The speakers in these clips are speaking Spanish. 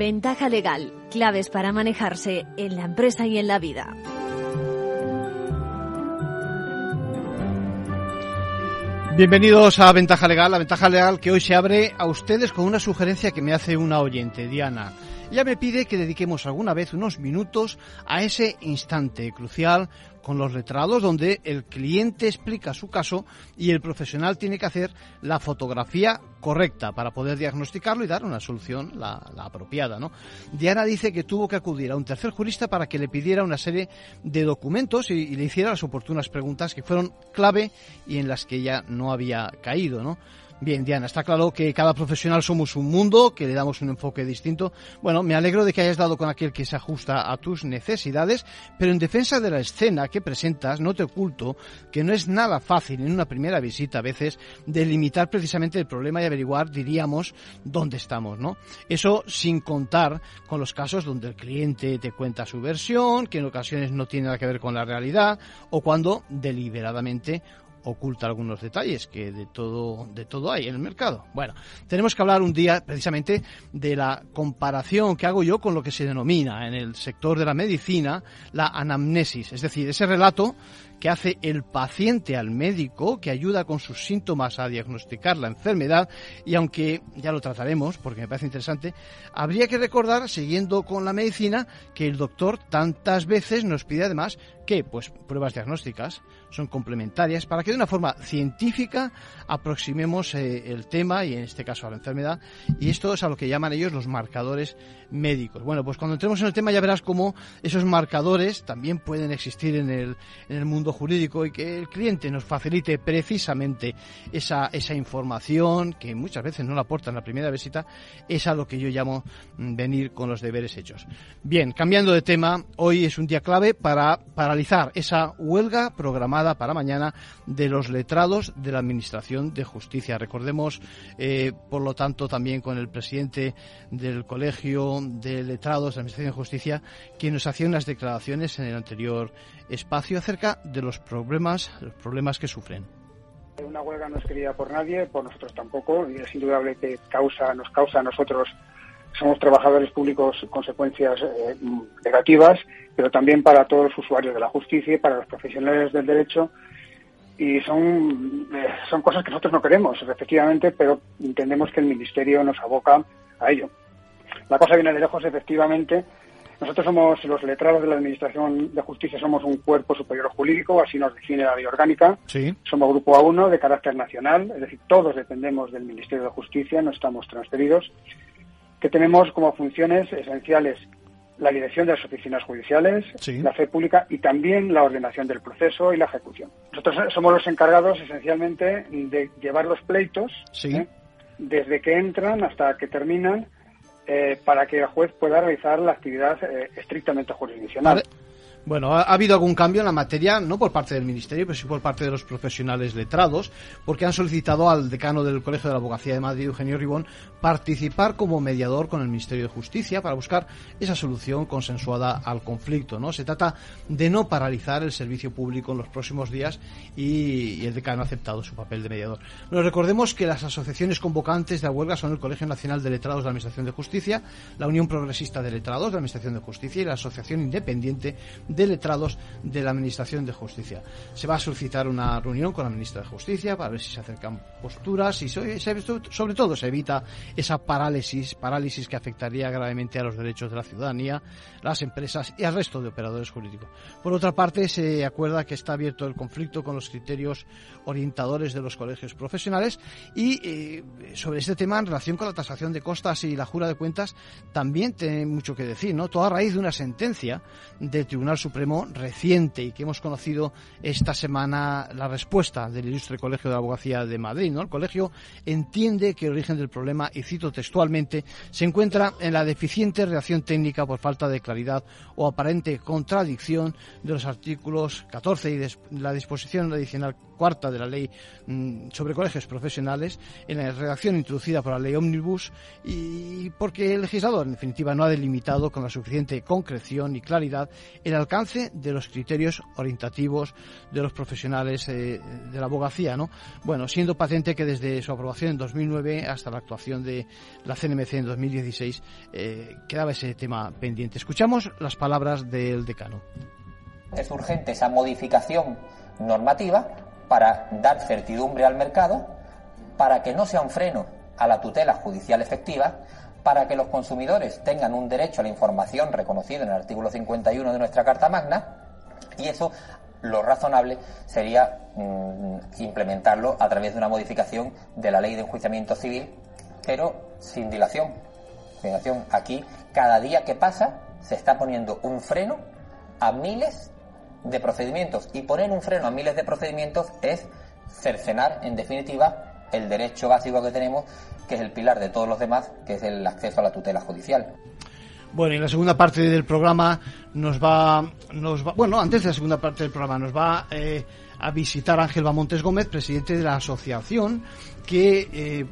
Ventaja legal, claves para manejarse en la empresa y en la vida. Bienvenidos a Ventaja Legal, la ventaja legal que hoy se abre a ustedes con una sugerencia que me hace una oyente, Diana. Ella me pide que dediquemos alguna vez unos minutos a ese instante crucial con los letrados donde el cliente explica su caso y el profesional tiene que hacer la fotografía correcta para poder diagnosticarlo y dar una solución la, apropiada. ¿no? Diana dice que tuvo que acudir a un tercer jurista para que le pidiera una serie de documentos y, y le hiciera las oportunas preguntas que fueron clave y en las que ella no había caído. ¿no? Bien, Diana, está claro que cada profesional somos un mundo, que le damos un enfoque distinto. Bueno, me alegro de que hayas dado con aquel que se ajusta a tus necesidades, pero en defensa de la escena que presentas, no te oculto que no es nada fácil en una primera visita a veces delimitar precisamente el problema y averiguar, diríamos, dónde estamos, ¿no? Eso sin contar con los casos donde el cliente te cuenta su versión, que en ocasiones no tiene nada que ver con la realidad, o cuando deliberadamente oculta algunos detalles que de todo de todo hay en el mercado. Bueno, tenemos que hablar un día precisamente de la comparación que hago yo con lo que se denomina en el sector de la medicina la anamnesis, es decir, ese relato que hace el paciente al médico, que ayuda con sus síntomas a diagnosticar la enfermedad y aunque ya lo trataremos porque me parece interesante, habría que recordar, siguiendo con la medicina, que el doctor tantas veces nos pide además que pues pruebas diagnósticas son complementarias para que de una forma científica aproximemos eh, el tema y en este caso a la enfermedad y esto es a lo que llaman ellos los marcadores médicos. Bueno, pues cuando entremos en el tema ya verás cómo esos marcadores también pueden existir en el, en el mundo jurídico y que el cliente nos facilite precisamente esa, esa información que muchas veces no la aporta en la primera visita, es a lo que yo llamo mm, venir con los deberes hechos. Bien, cambiando de tema, hoy es un día clave para paralizar esa huelga programada para mañana de los letrados de la Administración de Justicia. Recordemos, eh, por lo tanto, también con el presidente del Colegio de Letrados de la Administración de Justicia, quien nos hacía unas declaraciones en el anterior espacio acerca de los problemas, los problemas que sufren. Una huelga no es querida por nadie, por nosotros tampoco, y es indudable que causa, nos causa a nosotros, somos trabajadores públicos, consecuencias eh, negativas, pero también para todos los usuarios de la justicia y para los profesionales del derecho, y son, eh, son cosas que nosotros no queremos, efectivamente, pero entendemos que el Ministerio nos aboca a ello. La cosa viene de lejos, efectivamente, nosotros somos los letrados de la Administración de Justicia, somos un cuerpo superior jurídico, así nos define la ley orgánica. Somos grupo A1 de carácter nacional, es decir, todos dependemos del Ministerio de Justicia, no estamos transferidos, que tenemos como funciones esenciales la dirección de las oficinas judiciales, la fe pública y también la ordenación del proceso y la ejecución. Nosotros somos los encargados esencialmente de llevar los pleitos ¿eh? desde que entran hasta que terminan eh, para que el juez pueda realizar la actividad eh, estrictamente jurisdiccional. Bueno, ha, habido algún cambio en la materia, no por parte del Ministerio, pero sí por parte de los profesionales letrados, porque han solicitado al decano del Colegio de la Abogacía de Madrid, Eugenio Ribón, participar como mediador con el Ministerio de Justicia para buscar esa solución consensuada al conflicto. ¿no? Se trata de no paralizar el servicio público en los próximos días y, el decano ha aceptado su papel de mediador. Pero recordemos que las asociaciones convocantes de la huelga son el Colegio Nacional de Letrados de la Administración de Justicia, la Unión Progresista de Letrados de la Administración de Justicia y la Asociación Independiente de letrados de la Administración de Justicia. Se va a solicitar una reunión con la ministra de Justicia para ver si se acercan posturas y sobre todo se evita esa parálisis, parálisis que afectaría gravemente a los derechos de la ciudadanía, las empresas y al resto de operadores jurídicos. Por otra parte, se acuerda que está abierto el conflicto con los criterios orientadores de los colegios profesionales y eh, sobre este tema en relación con la tasación de costas y la jura de cuentas también tiene mucho que decir, ¿no? Toda raíz de una sentencia del Tribunal Supremo reciente y que hemos conocido esta semana la respuesta del Ilustre Colegio de Abogacía de Madrid, ¿no? El colegio entiende que el origen del problema, y cito textualmente, se encuentra en la deficiente reacción técnica por falta de claridad o aparente contradicción de los artículos 14 y la disposición adicional cuarta de la ley mm, sobre colegios profesionales, en la redacción introducida por la ley Omnibus, y porque el legislador, en definitiva, no ha delimitado con la suficiente concreción y claridad el alcance alcance de los criterios orientativos de los profesionales eh, de la abogacía, ¿no? Bueno, siendo patente que desde su aprobación en 2009 hasta la actuación de la CNMC en 2016 eh, quedaba ese tema pendiente. Escuchamos las palabras del decano. Es urgente esa modificación normativa para dar certidumbre al mercado, para que no sea un freno a la tutela judicial efectiva, para que los consumidores tengan un derecho a la información reconocido en el artículo 51 de nuestra Carta Magna, y eso lo razonable sería mm, implementarlo a través de una modificación de la ley de enjuiciamiento civil, pero sin dilación. Sin dilación. Aquí, cada día que pasa, se está poniendo un freno a miles de procedimientos. Y poner un freno a miles de procedimientos es cercenar, en definitiva, el derecho básico que tenemos, que es el pilar de todos los demás, que es el acceso a la tutela judicial. Bueno, en la segunda parte del programa nos va, nos va bueno, antes de la segunda parte del programa nos va eh, a visitar Ángel Bamontes Gómez, presidente de la asociación que eh,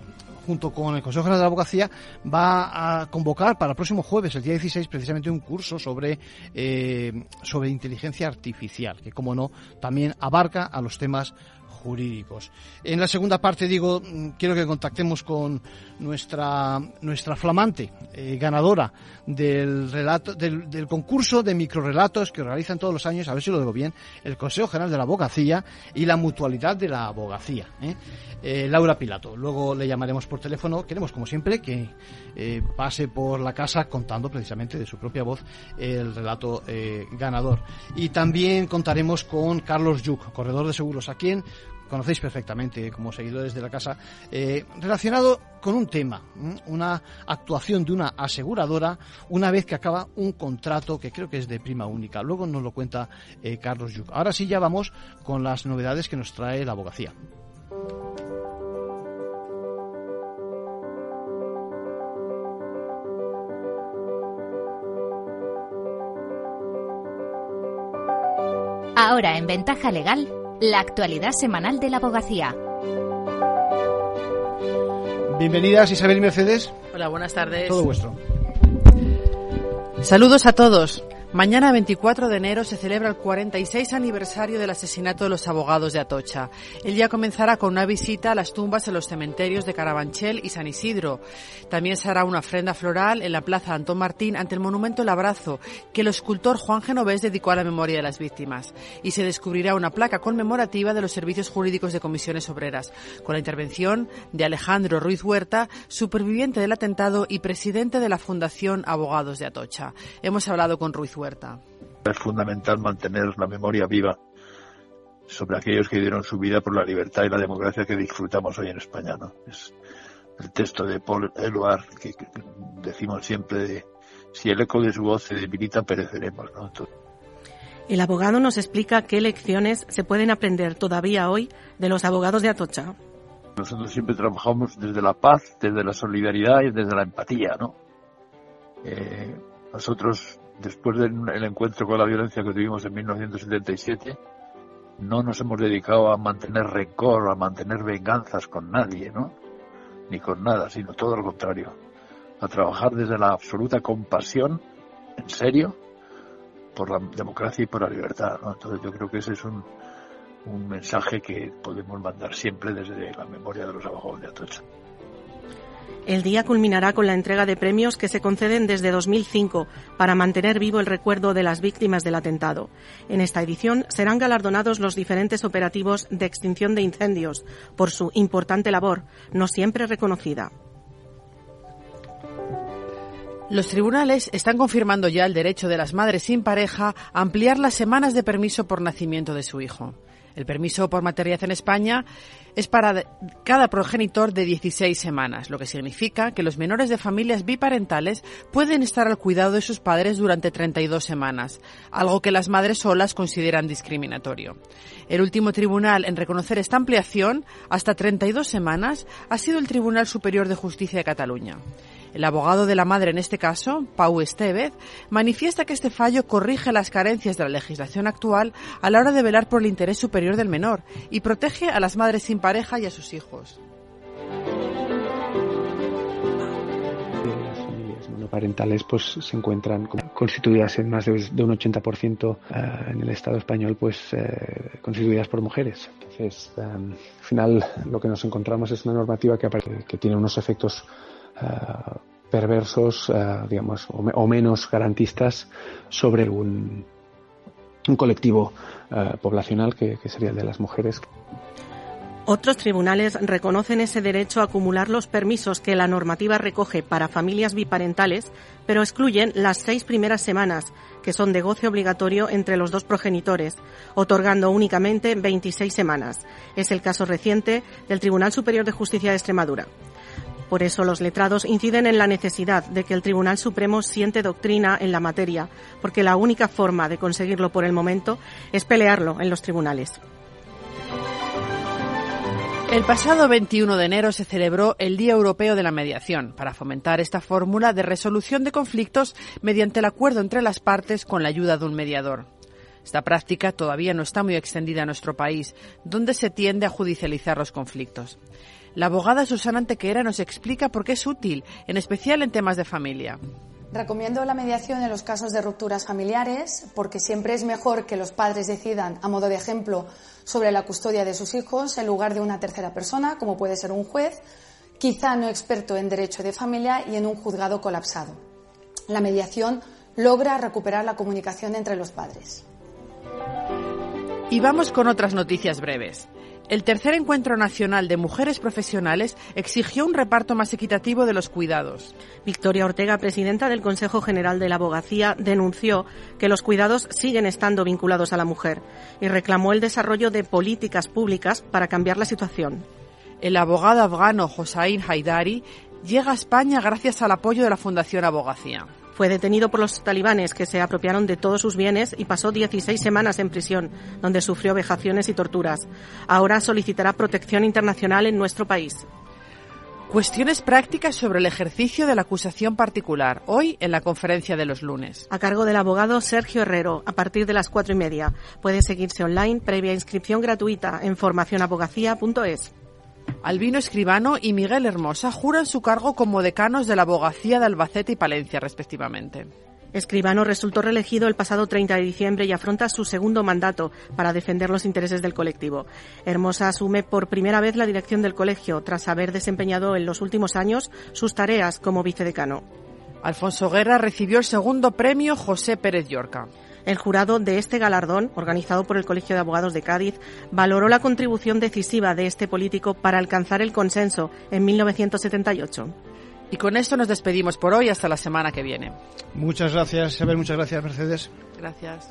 junto con el Consejo General de la Abogacía, va a convocar para el próximo jueves, el día 16, precisamente un curso sobre, eh, sobre inteligencia artificial, que como no, también abarca a los temas jurídicos. En la segunda parte, digo, mm, quiero que contactemos con nuestra, nuestra flamante eh, ganadora del, relato, del, concurso de microrelatos que realizan todos los años, a ver si lo digo bien, el Consejo General de la Abogacía y la Mutualidad de la Abogacía. ¿eh? Eh, Laura Pilato. Luego le llamaremos por teléfono. Queremos, como siempre, que pase por la casa contando precisamente de su propia voz el relato ganador. Y también contaremos con Carlos Yuk, corredor de seguros, a quien conocéis perfectamente como seguidores de la casa, eh, relacionado con un tema, una actuación de una aseguradora una vez que acaba un contrato que creo que es de prima única. Luego nos lo cuenta eh, Carlos Yuk. Ahora sí ya vamos con las novedades que nos trae la abogacía. Ahora en Ventaja Legal, la actualidad semanal de la abogacía. Bienvenidas Isabel y Mercedes. Hola, buenas tardes. Todo vuestro. Saludos a todos. Mañana 24 de enero se celebra el 46 aniversario del asesinato de los abogados de Atocha. El día comenzará con una visita a las tumbas en los cementerios de Carabanchel y San Isidro. También se hará una ofrenda floral en la Plaza Antón Martín ante el monumento El Abrazo que el escultor Juan Genovés dedicó a la memoria de las víctimas. Y se descubrirá una placa conmemorativa de los servicios jurídicos de comisiones obreras, con la intervención de Alejandro Ruiz Huerta, superviviente del atentado y presidente de la Fundación Abogados de Atocha. Hemos hablado con Ruiz Huerta. Es fundamental mantener la memoria viva sobre aquellos que dieron su vida por la libertad y la democracia que disfrutamos hoy en España. ¿no? Es el texto de Paul Eluard que, que decimos siempre de si el eco de su voz se debilita, pereceremos. ¿no? Entonces, el abogado nos explica qué lecciones se pueden aprender todavía hoy de los abogados de Atocha. Nosotros siempre trabajamos desde la paz, desde la solidaridad y desde la empatía, ¿no? Eh, nosotros después del encuentro con la violencia que tuvimos en 1977, no nos hemos dedicado a mantener rencor, a mantener venganzas con nadie, ¿no? Ni con nada, sino todo lo contrario. A trabajar desde la absoluta compasión, en serio, por la democracia y por la libertad. Entonces yo creo que ese es un, un mensaje que podemos mandar siempre desde la memoria de los abogados de Atocha. El día culminará con la entrega de premios que se conceden desde 2005 para mantener vivo el recuerdo de las víctimas del atentado. En esta edición serán galardonados los diferentes operativos de extinción de incendios por su importante labor, no siempre reconocida. Los tribunales están confirmando ya el derecho de las madres sin pareja a ampliar las semanas de permiso por nacimiento de su hijo. El permiso por maternidad en España es para cada progenitor de 16 semanas, lo que significa que los menores de familias biparentales pueden estar al cuidado de sus padres durante 32 semanas, algo que las madres solas consideran discriminatorio. El último tribunal en reconocer esta ampliación hasta 32 semanas ha sido el Tribunal Superior de Justicia de Cataluña. El abogado de la madre en este caso, Pau Estevez, manifiesta que este fallo corrige las carencias de la legislación actual a la hora de velar por el interés superior del menor y protege a las madres sin pareja y a sus hijos. parentales pues se encuentran constituidas en más de, un 80% eh, en el Estado español pues eh, constituidas por mujeres. Entonces, al final lo que nos encontramos es una normativa que tiene unos efectos perversos, digamos, o, menos garantistas sobre un, colectivo poblacional que sería el de las mujeres. Otros tribunales reconocen ese derecho a acumular los permisos que la normativa recoge para familias biparentales, pero excluyen las seis primeras semanas, que son de goce obligatorio entre los dos progenitores, otorgando únicamente 26 semanas. Es el caso reciente del Tribunal Superior de Justicia de Extremadura. Por eso los letrados inciden en la necesidad de que el Tribunal Supremo siente doctrina en la materia, porque la única forma de conseguirlo por el momento es pelearlo en los tribunales. El pasado 21 de enero se celebró el Día Europeo de la Mediación para fomentar esta fórmula de resolución de conflictos mediante el acuerdo entre las partes con la ayuda de un mediador. Esta práctica todavía no está muy extendida en nuestro país, donde se tiende a judicializar los conflictos. La abogada Susana Antequera nos explica por qué es útil, en especial en temas de familia. Recomiendo la mediación en los casos de rupturas familiares porque siempre es mejor que los padres decidan, a modo de ejemplo, sobre la custodia de sus hijos en lugar de una tercera persona, como puede ser un juez, quizá no experto en derecho de familia y en un juzgado colapsado. La mediación logra recuperar la comunicación entre los padres. Y vamos con otras noticias breves. El tercer encuentro nacional de mujeres profesionales exigió un reparto más equitativo de los cuidados. Victoria Ortega, presidenta del Consejo General de la Abogacía, denunció que los cuidados siguen estando vinculados a la mujer y reclamó el desarrollo de políticas públicas para cambiar la situación. El abogado afgano Hossein Haidari llega a España gracias al apoyo de la Fundación Abogacía. Fue detenido por los talibanes que se apropiaron de todos sus bienes y pasó 16 semanas en prisión, donde sufrió vejaciones y torturas. Ahora solicitará protección internacional en nuestro país. Cuestiones prácticas sobre el ejercicio de la acusación particular, hoy en la conferencia de los lunes. A cargo del abogado Sergio Herrero, a partir de las cuatro y media. Puede seguirse online previa inscripción gratuita en formacionabogacía.es. Albino Escribano y Miguel Hermosa juran su cargo como decanos de la abogacía de Albacete y Palencia, respectivamente. Escribano resultó reelegido el pasado 30 de diciembre y afronta su segundo mandato para defender los intereses del colectivo. Hermosa asume por primera vez la dirección del colegio tras haber desempeñado en los últimos años sus tareas como vicedecano. Alfonso Guerra recibió el segundo premio José Pérez Llorca. El jurado de este galardón, organizado por el Colegio de Abogados de Cádiz, valoró la contribución decisiva de este político para alcanzar el consenso en 1978. Y con esto nos despedimos por hoy hasta la semana que viene. Muchas gracias, Isabel. Muchas gracias, Mercedes. Gracias.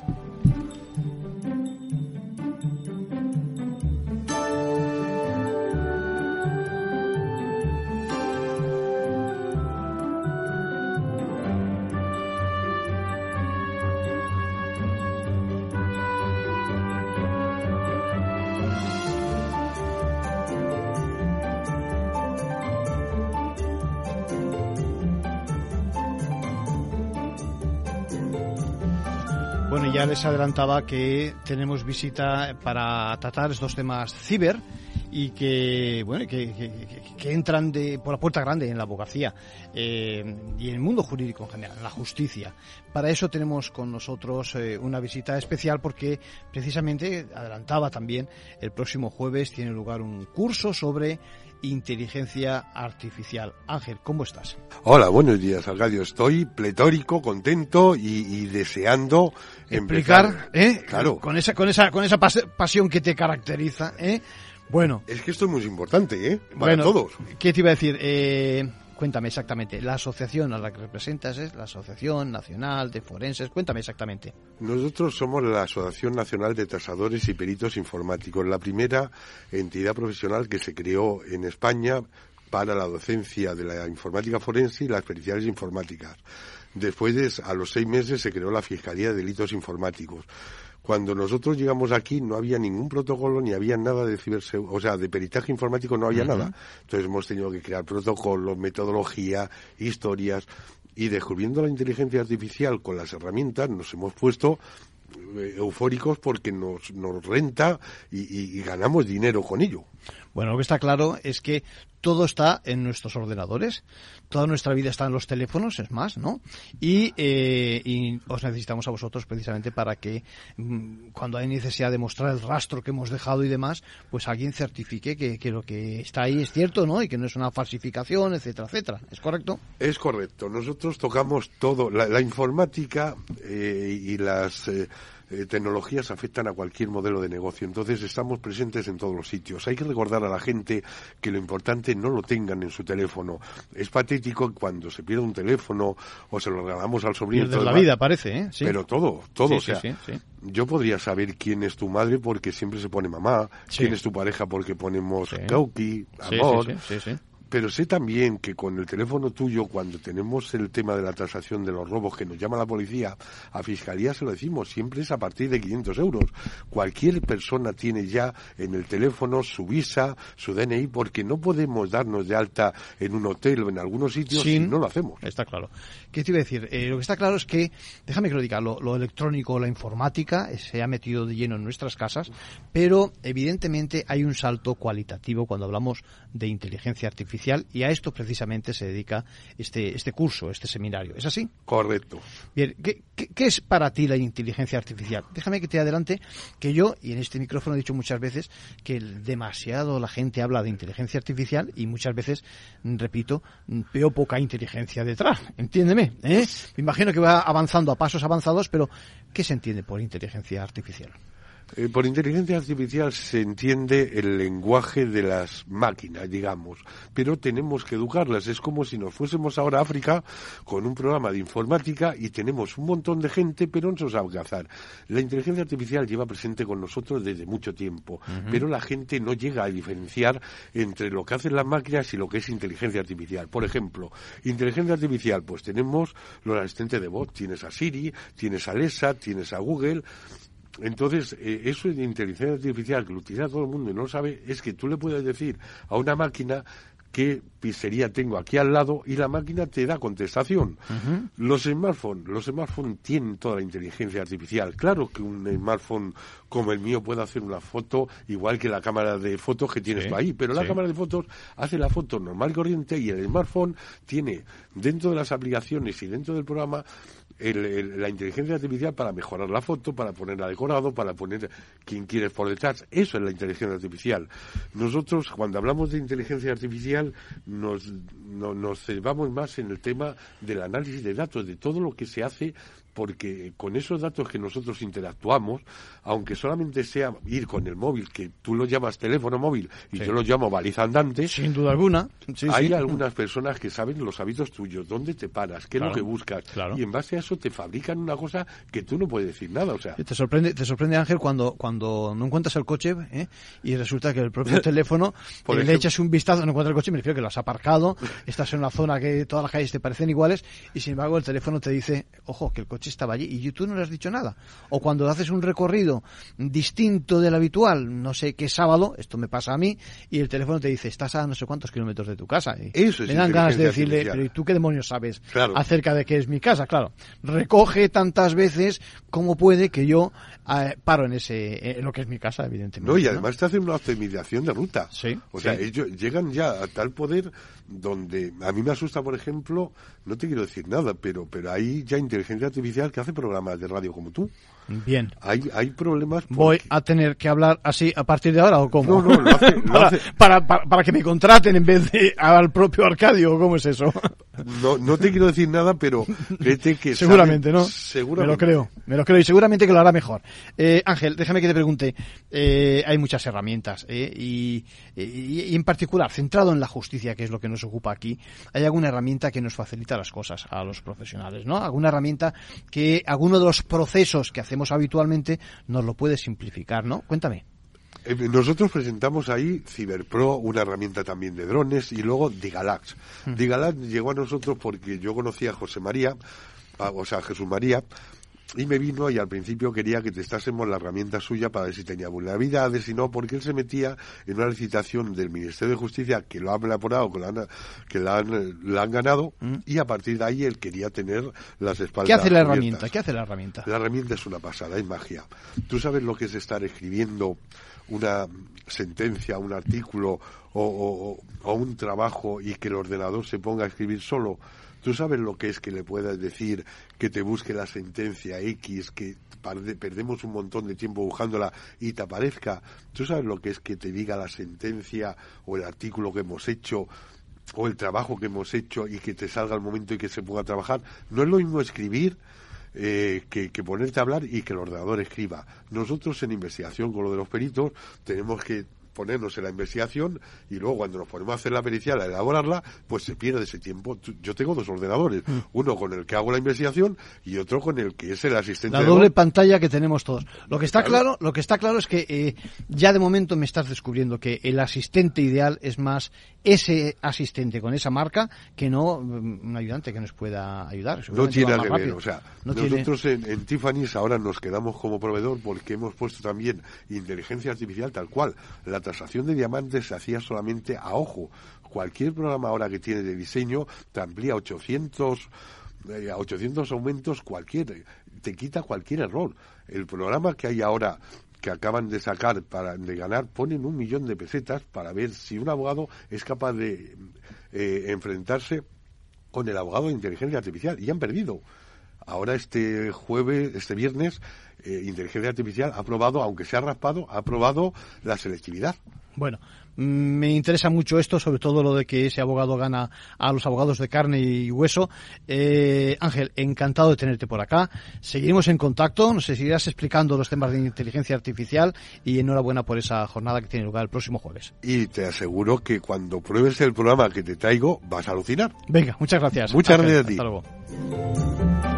Ya les adelantaba que tenemos visita para tratar estos temas ciber y que bueno que, que, entran de, por la puerta grande en la abogacía eh, y en el mundo jurídico en general, en la justicia. Para eso tenemos con nosotros eh, una visita especial porque precisamente adelantaba también el próximo jueves tiene lugar un curso sobre inteligencia artificial. Ángel, ¿cómo estás? Hola, buenos días, Arcadio. Estoy pletórico, contento y, deseando explicar, ¿eh? Claro. Con esa, con esa, con esa pasión que te caracteriza, ¿eh? Bueno. Es que esto es muy importante, ¿eh? Para todos. ¿Qué te iba a decir? Eh, Cuéntame exactamente, la asociación a la que representas es la Asociación Nacional de Forenses. Cuéntame exactamente. Nosotros somos la Asociación Nacional de Tasadores y Peritos Informáticos, la primera entidad profesional que se creó en España para la docencia de la informática forense y las periciales informáticas. Después, a los seis meses, se creó la Fiscalía de Delitos Informáticos. Cuando nosotros llegamos aquí no había ningún protocolo ni había nada de ciberseguridad, o sea, de peritaje informático no había nada. Entonces hemos tenido que crear protocolos, metodología, historias y descubriendo la inteligencia artificial con las herramientas nos hemos puesto eh, eufóricos porque nos, nos renta y, ganamos dinero con ello. Bueno, lo que está claro es que todo está en nuestros ordenadores, toda nuestra vida está en los teléfonos, es más, ¿no? Y, eh, os necesitamos a vosotros precisamente para que mm, cuando hay necesidad de mostrar el rastro que hemos dejado y demás, pues alguien certifique que, lo que está ahí es cierto, ¿no? Y que no es una falsificación, etcétera, etcétera. ¿Es correcto? Es correcto. Nosotros tocamos todo, la, informática eh, y las... Eh, eh, tecnologías afectan a cualquier modelo de negocio. Entonces estamos presentes en todos los sitios. Hay que recordar a la gente que lo importante no lo tengan en su teléfono. Es patético cuando se pierde un teléfono o se lo regalamos al sobrino. de la vida, parece, ¿eh? Pero todo, todo. o sea, yo podría saber quién es tu madre porque siempre se pone mamá, quién es tu pareja porque ponemos Gauki, amor, pero sé también que con el teléfono tuyo, cuando tenemos el tema de la transacción de los robos que nos llama la policía, a Fiscalía se lo decimos, siempre es a partir de 500 euros. Cualquier persona tiene ya en el teléfono su visa, su DNI, porque no podemos darnos de alta en un hotel o en algunos sitios si no lo hacemos. Está claro. ¿Qué te iba a decir? Eh, lo que está claro es que, déjame que lo diga, lo, lo electrónico, la informática eh, se ha metido de lleno en nuestras casas, pero evidentemente hay un salto cualitativo cuando hablamos de inteligencia artificial y a esto precisamente se dedica este, este curso, este seminario. ¿Es así? Correcto. Bien, ¿qué, qué, es para ti la inteligencia artificial? Déjame que te adelante que yo, y en este micrófono he dicho muchas veces, que demasiado la gente habla de inteligencia artificial y muchas veces, repito, veo poca inteligencia detrás. Entiéndeme. ¿eh? Me imagino que va avanzando a pasos avanzados, pero ¿qué se entiende por inteligencia artificial? Eh, por inteligencia artificial se entiende el lenguaje de las máquinas, digamos, pero tenemos que educarlas. Es como si nos fuésemos ahora a África con un programa de informática y tenemos un montón de gente, pero no se sabe hacer. La inteligencia artificial lleva presente con nosotros desde mucho tiempo, pero la gente no llega a diferenciar entre lo que hacen las máquinas y lo que es inteligencia artificial. Por ejemplo, inteligencia artificial, pues tenemos los asistentes de voz, tienes a Siri, tienes a Alexa, tienes a Google, entonces, eh, eso de inteligencia artificial que lo utiliza todo el mundo y no lo sabe, es que tú le puedes decir a una máquina qué pizzería tengo aquí al lado y la máquina te da contestación. Los smartphones, los smartphones tienen toda la inteligencia artificial. Claro que un smartphone como el mío puede hacer una foto igual que la cámara de fotos que tienes ahí, pero la cámara de fotos hace la foto normal y corriente y el smartphone tiene dentro de las aplicaciones y dentro del programa la inteligencia artificial para mejorar la foto, para ponerla decorado, para poner quien quieres por detrás. Eso es la inteligencia artificial. Nosotros, cuando hablamos de inteligencia artificial, nos, no, nos centramos más en el tema del análisis de datos, de todo lo que se hace porque con esos datos que nosotros interactuamos, aunque solamente sea ir con el móvil, que tú lo llamas teléfono móvil y yo lo llamo baliza andante, sin duda alguna, hay algunas personas que saben los hábitos tuyos, dónde te paras, qué es lo que buscas, y en base a eso te fabrican una cosa que tú no puedes decir nada, o sea. Te sorprende, te sorprende Ángel cuando cuando no encuentras el coche ¿eh? y resulta que el propio teléfono eh, le echas un vistazo, no encuentras el coche, me refiero que lo has aparcado, estás en una zona que todas las calles te parecen iguales y sin embargo el teléfono te dice, ojo, que el coche estaba allí y tú no le has dicho nada. O cuando haces un recorrido distinto del habitual, no sé qué sábado, esto me pasa a mí, y el teléfono te dice, estás a no sé cuántos kilómetros de tu casa. Y Eso es Me dan ganas de decirle, pero ¿y tú qué demonios sabes acerca de qué es mi casa? Claro, recoge tantas veces como puede que yo eh, paro en ese en lo que es mi casa, evidentemente. No, y además te hacen una optimización de ruta. Sí. O sea, ellos llegan ya a tal poder donde a mí me asusta, por ejemplo, no te quiero decir nada, pero pero hay ya inteligencia artificial que hace programas de radio como tú. Bien. Hay, hay problemas. ¿Voy a tener que hablar así a partir de ahora o cómo? No, no, lo hace, para, para, para, que me contraten en vez de al propio Arcadio, ¿o cómo es eso? No, no te quiero decir nada, pero créete que. seguramente, ¿no? Seguramente. Me lo creo, me lo creo y seguramente que lo hará mejor. Eh, Ángel, déjame que te pregunte. Eh, hay muchas herramientas eh, y, y, en particular, centrado en la justicia, que es lo que nos ocupa aquí, ¿hay alguna herramienta que nos facilita las cosas a los profesionales, ¿no? ¿Alguna herramienta que alguno de los procesos que hacemos habitualmente nos lo puede simplificar, ¿no? Cuéntame. Eh, nosotros presentamos ahí CiberPro, una herramienta también de drones, y luego Digalax. Digalax llegó a nosotros porque yo conocía a José María, o sea, a Jesús María, y me vino y al principio quería que testásemos la herramienta suya para ver si tenía vulnerabilidades y no, porque él se metía en una licitación del Ministerio de Justicia que lo han elaborado, que la han, que la han, ganado mm. y a partir de ahí él quería tener las espaldas. ¿Qué hace la herramienta? ¿Qué hace la herramienta? La herramienta es una pasada, es magia. Tú sabes lo que es estar escribiendo una sentencia, un artículo o, o un trabajo y que el ordenador se ponga a escribir solo Tú sabes lo que es que le puedas decir que te busque la sentencia X, que perdemos un montón de tiempo buscándola y te aparezca. Tú sabes lo que es que te diga la sentencia o el artículo que hemos hecho o el trabajo que hemos hecho y que te salga el momento y que se pueda trabajar. No es lo mismo escribir eh, que, que, ponerte a hablar y que el ordenador escriba. Nosotros en investigación con lo de los peritos tenemos que ponernos en la investigación y luego cuando nos ponemos a hacer la pericial, a elaborarla, pues se pierde ese tiempo. Yo tengo dos ordenadores, mm. uno con el que hago la investigación y otro con el que es el asistente. La doble pantalla que tenemos todos. Lo que está claro, lo que está claro es que eh, ya de momento me estás descubriendo que el asistente ideal es más ese asistente con esa marca que no mm, un ayudante que nos pueda ayudar. No tiene que ver, o sea, nosotros en, en Tiffany's ahora nos quedamos como proveedor porque hemos puesto también inteligencia artificial tal cual. La tasación de diamantes se hacía solamente a ojo. Cualquier programa ahora que tiene de diseño te amplía 800 eh, a 800 aumentos cualquier te quita cualquier error. El programa que hay ahora que acaban de sacar para de ganar ponen un millón de pesetas para ver si un abogado es capaz de eh, enfrentarse con el abogado de inteligencia artificial y han perdido. Ahora este jueves, este viernes, eh, inteligencia artificial ha probado, aunque se ha raspado, ha probado la selectividad. Bueno, mm, me interesa mucho esto, sobre todo lo de que ese abogado gana a los abogados de carne y hueso. Eh, Ángel, encantado de tenerte por acá. Seguiremos en contacto, nos seguirás explicando los temas de inteligencia artificial y enhorabuena por esa jornada que tiene lugar el próximo jueves. Y te aseguro que cuando pruebes el programa que te traigo vas a alucinar. Venga, muchas gracias. Muchas gracias a ti. Hasta luego.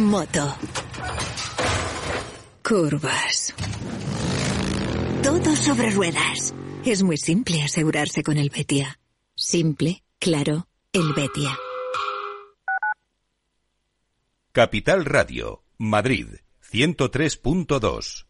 Moto. Curvas. Todo sobre ruedas. Es muy simple asegurarse con el Betia. Simple, claro, el Betia. Capital Radio, Madrid, 103.2.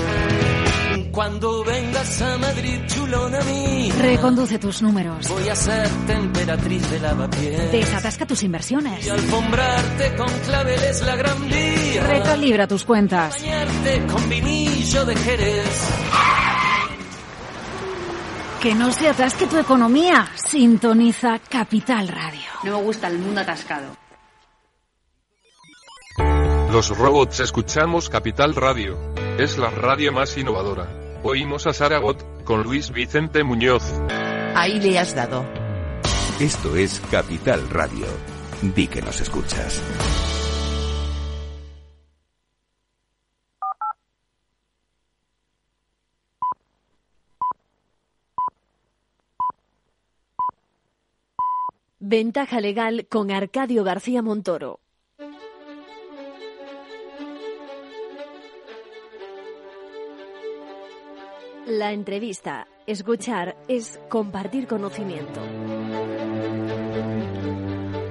Cuando vengas a Madrid, chulona mía. Reconduce tus números. Voy a ser temperatriz de lavapiés. Desatasca tus inversiones. Y alfombrarte con claveles la gran vía. Recalibra tus cuentas. Bañarte con vinillo de Jerez. Que no se atasque tu economía. Sintoniza Capital Radio. No me gusta el mundo atascado. Los robots escuchamos Capital Radio. Es la radio más innovadora. Oímos a Saragot, con Luis Vicente Muñoz. Ahí le has dado. Esto es Capital Radio. Di que nos escuchas. Ventaja legal con Arcadio García Montoro. La entrevista, escuchar, es compartir conocimiento.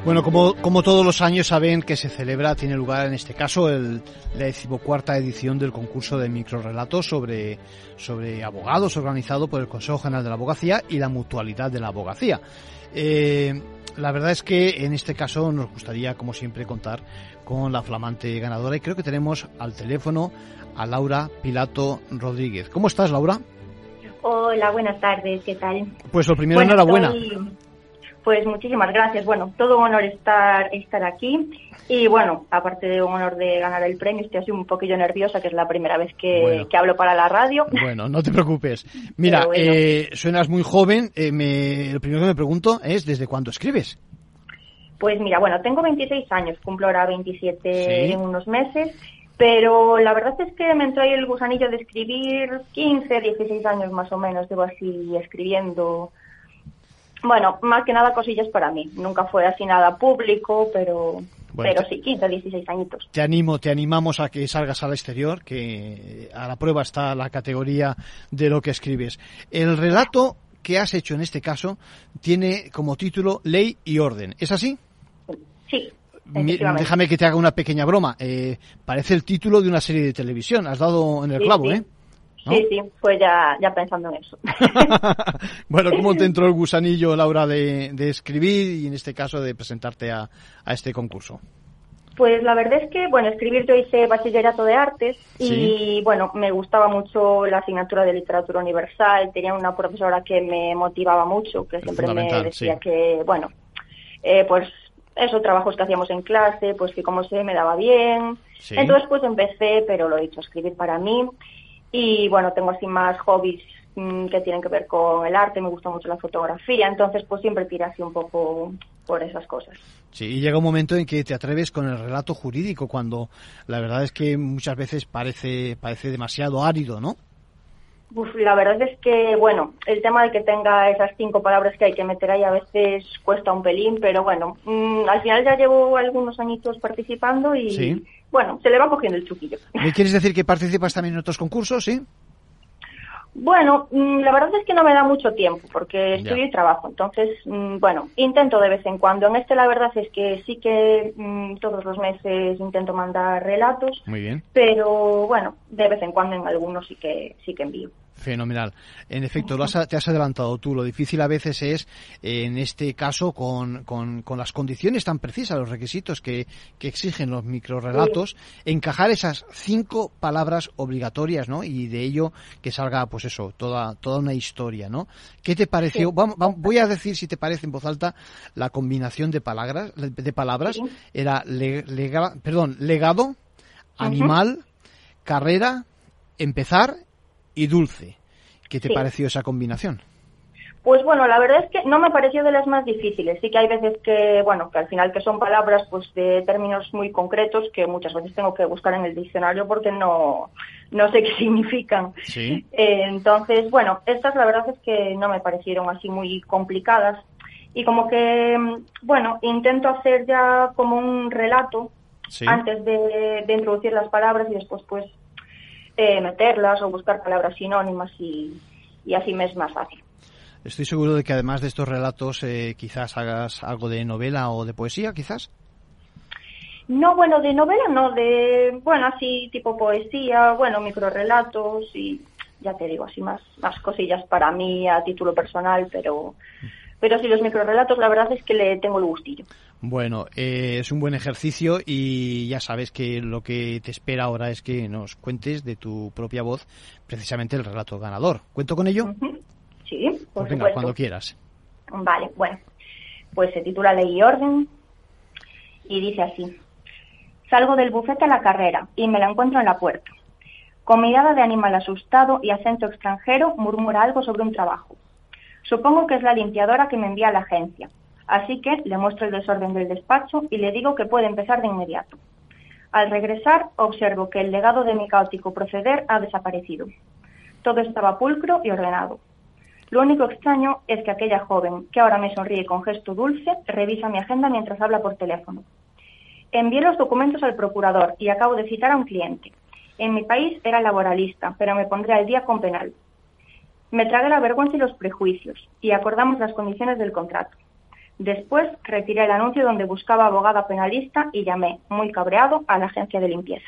Bueno, como, como todos los años saben que se celebra, tiene lugar en este caso el, la decimocuarta edición del concurso de microrelatos sobre, sobre abogados organizado por el Consejo General de la Abogacía y la Mutualidad de la Abogacía. Eh, la verdad es que en este caso nos gustaría, como siempre, contar con la flamante ganadora y creo que tenemos al teléfono a Laura Pilato Rodríguez. ¿Cómo estás, Laura? Hola, buenas tardes, ¿qué tal? Pues lo primero, Bueno, enhorabuena. Pues muchísimas gracias. Bueno, todo un honor estar, estar aquí. Y bueno, aparte de un honor de ganar el premio, estoy así un poquillo nerviosa, que es la primera vez que, Bueno. que hablo para la radio. Bueno, no te preocupes. Mira, bueno. eh, suenas muy joven. eh, me, lo primero que me pregunto es, ¿desde cuándo escribes? Pues mira, bueno, tengo 26 años, cumplo ahora 27 Sí. en unos meses, pero la verdad es que me entró ahí el gusanillo de escribir 15, 16 años más o menos, llevo así escribiendo. Bueno, más que nada cosillas para mí, nunca fue así nada público, pero, Bueno, pero sí, 15, 16 añitos. Te animo, te animamos a que salgas al exterior, que a la prueba está la categoría de lo que escribes. El relato que has hecho en este caso tiene como título Ley y Orden. ¿Es así? Sí. Mi- déjame que te haga una pequeña broma. Eh, parece el título de una serie de televisión. Has dado en el Sí, clavo, sí. ¿eh? ¿No? Sí, sí, pues ya, ya pensando en eso. Bueno, ¿cómo te entró el gusanillo, Laura, de, de escribir y en este caso de presentarte a, a este concurso? Pues la verdad es que, bueno, escribir yo hice bachillerato de artes y, Sí. bueno, me gustaba mucho la asignatura de literatura universal. Tenía una profesora que me motivaba mucho, que siempre me decía sí. que, bueno, eh, pues esos trabajos que hacíamos en clase, pues que como se me daba bien. Sí. Entonces, pues empecé, pero lo he hecho, escribir para mí. Y bueno, tengo así más hobbies mm, que tienen que ver con el arte, me gusta mucho la fotografía, entonces pues siempre tiré así un poco por esas cosas. Sí, y llega un momento en que te atreves con el relato jurídico, cuando la verdad es que muchas veces parece, parece demasiado árido, ¿no? Uf, la verdad es que, bueno, el tema de que tenga esas cinco palabras que hay que meter ahí a veces cuesta un pelín, pero bueno, mm, al final ya llevo algunos añitos participando y, Sí. bueno, se le va cogiendo el truquillo. ¿Me quieres decir que participas también en otros concursos, sí? Bueno, mm, la verdad es que no me da mucho tiempo porque estudio y trabajo, entonces, mm, bueno, intento de vez en cuando. En este la verdad es que sí que mm, todos los meses intento mandar relatos, Muy bien. pero bueno, de vez en cuando en algunos sí que sí que envío. Fenomenal. En efecto, lo has- te has adelantado tú. Lo difícil a veces es, en este caso, con, con- con las condiciones tan precisas, los requisitos que, que exigen los microrelatos, encajar esas cinco palabras obligatorias, ¿no? Y de ello que salga, pues eso, toda, toda una historia, ¿no? ¿Qué te pareció? Sí. Vam- vam- voy a decir, si te parece en voz alta, la combinación de palabras, de palabras. Era le- lega- perdón, legado, animal, carrera, empezar y dulce. ¿Qué te Sí. pareció esa combinación? Pues bueno, la verdad es que no me pareció de las más difíciles. Sí que hay veces que, bueno, que al final que son palabras pues de términos muy concretos que muchas veces tengo que buscar en el diccionario porque no, no sé qué significan. Sí. Eh, entonces, bueno, estas la verdad es que no me parecieron así muy complicadas. Y como que, mm, bueno, intento hacer ya como un relato Sí. antes de, de introducir las palabras y después pues eh, meterlas o buscar palabras sinónimas y, y así me es más fácil. Estoy seguro de que además de estos relatos eh, quizás hagas algo de novela o de poesía, quizás. No, bueno, de novela no, de, bueno, así tipo poesía, bueno, microrelatos y ya te digo, así más, más cosillas para mí a título personal, pero, pero sí, los microrelatos la verdad es que le tengo el gustillo. Bueno, eh, es un buen ejercicio y ya sabes que lo que te espera ahora es que nos cuentes de tu propia voz precisamente el relato ganador. ¿Cuento con ello? Sí, por Pues venga, supuesto. cuando quieras. Vale, bueno, pues se titula Ley y Orden y dice así. Salgo del bufete a la carrera y me la encuentro en la puerta. Con mirada de animal asustado y acento extranjero murmura algo sobre un trabajo. Supongo que es la limpiadora que me envía la agencia, así que le muestro el desorden del despacho y le digo que puede empezar de inmediato. Al regresar, observo que el legado de mi caótico proceder ha desaparecido. Todo estaba pulcro y ordenado. Lo único extraño es que aquella joven, que ahora me sonríe con gesto dulce, revisa mi agenda mientras habla por teléfono. Envié los documentos al procurador y acabo de citar a un cliente. En mi país era laboralista, pero me pondré al día con penal. Me tragué la vergüenza y los prejuicios y acordamos las condiciones del contrato. Después retiré el anuncio donde buscaba abogada penalista y llamé, muy cabreado, a la agencia de limpieza.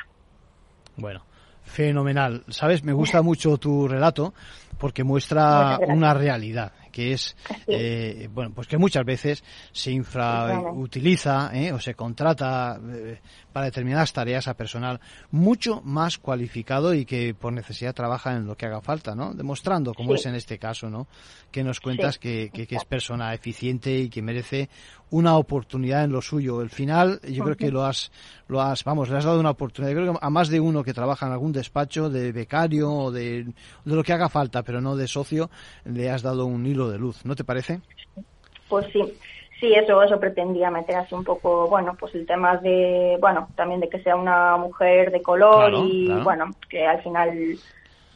Bueno, fenomenal. Sabes, me gusta mucho tu relato porque muestra una realidad que es eh, bueno pues que muchas veces se infrautiliza ¿eh? o se contrata eh, para determinadas tareas a personal mucho más cualificado y que por necesidad trabaja en lo que haga falta no demostrando como Sí. es en este caso no que nos cuentas Sí. que, que- que es persona eficiente y que merece una oportunidad en lo suyo el final yo creo que lo has lo has vamos le has dado una oportunidad yo creo que a más de uno que trabaja en algún despacho de becario o de, de lo que haga falta pero no de socio le has dado un hilo de luz ¿no te parece? Pues sí, sí, eso, eso pretendía meter así un poco, bueno, pues el tema de, bueno, también de que sea una mujer de color Claro, y, claro. bueno, que al final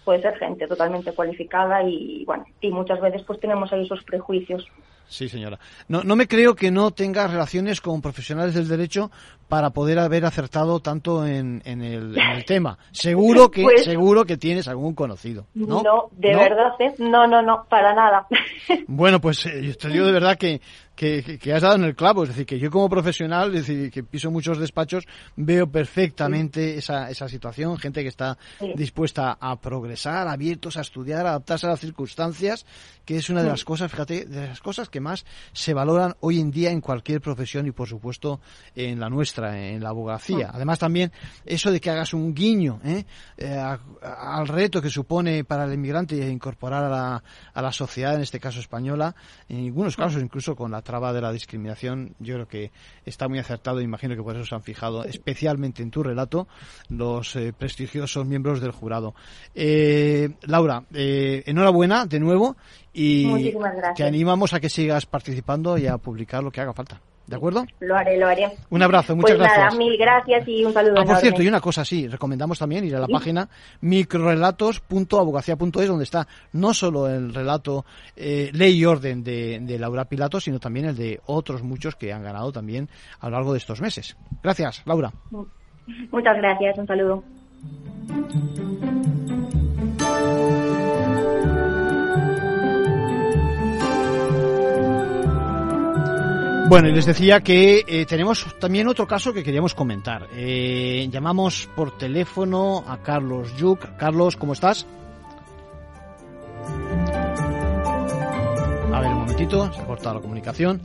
puede ser gente totalmente cualificada y, bueno, y muchas veces pues tenemos ahí esos prejuicios. Sí, señora. No, no me creo que no tengas relaciones con profesionales del derecho para poder haber acertado tanto en, en el, en el tema. Seguro que, Pues- seguro que tienes algún conocido. ¿no? de ¿No? verdad, ¿eh? No, no, no, para nada. Bueno, pues eh, te digo de verdad que, que, has dado en el clavo. Es decir, que yo como profesional, es decir, que piso muchos despachos, veo perfectamente esa, esa situación. Gente que está Sí. dispuesta a progresar, abiertos a estudiar, a adaptarse a las circunstancias, que es una de las cosas, fíjate, de las cosas que más se valoran hoy en día en cualquier profesión y, por supuesto, en la nuestra, en la abogacía. Además, también eso de que hagas un guiño ¿eh? Eh, a- a- al reto que supone para el inmigrante incorporar a la, a la sociedad, en este caso española, en algunos casos incluso con la traba de la discriminación, yo creo que está muy acertado, imagino que por eso se han fijado especialmente en tu relato los eh, prestigiosos miembros del jurado. Eh, Laura, eh, enhorabuena de nuevo y te animamos a que sigas participando y a publicar lo que haga falta. ¿De acuerdo? Lo haré, lo haré. Un abrazo, muchas pues nada, gracias. mil gracias y un saludo Ah, por enorme. cierto, y una cosa, sí, recomendamos también ir a la Sí. página microrelatos.abogacía.es donde está no solo el relato eh, Ley y Orden de, de Laura Pilato, sino también el de otros muchos que han ganado también a lo largo de estos meses. Gracias, Laura. Muchas gracias, un saludo. Bueno, y les decía que eh, tenemos también otro caso que queríamos comentar. Eh, llamamos por teléfono a Carlos Yuc. Carlos, ¿cómo estás? A ver, un momentito, se ha cortado la comunicación.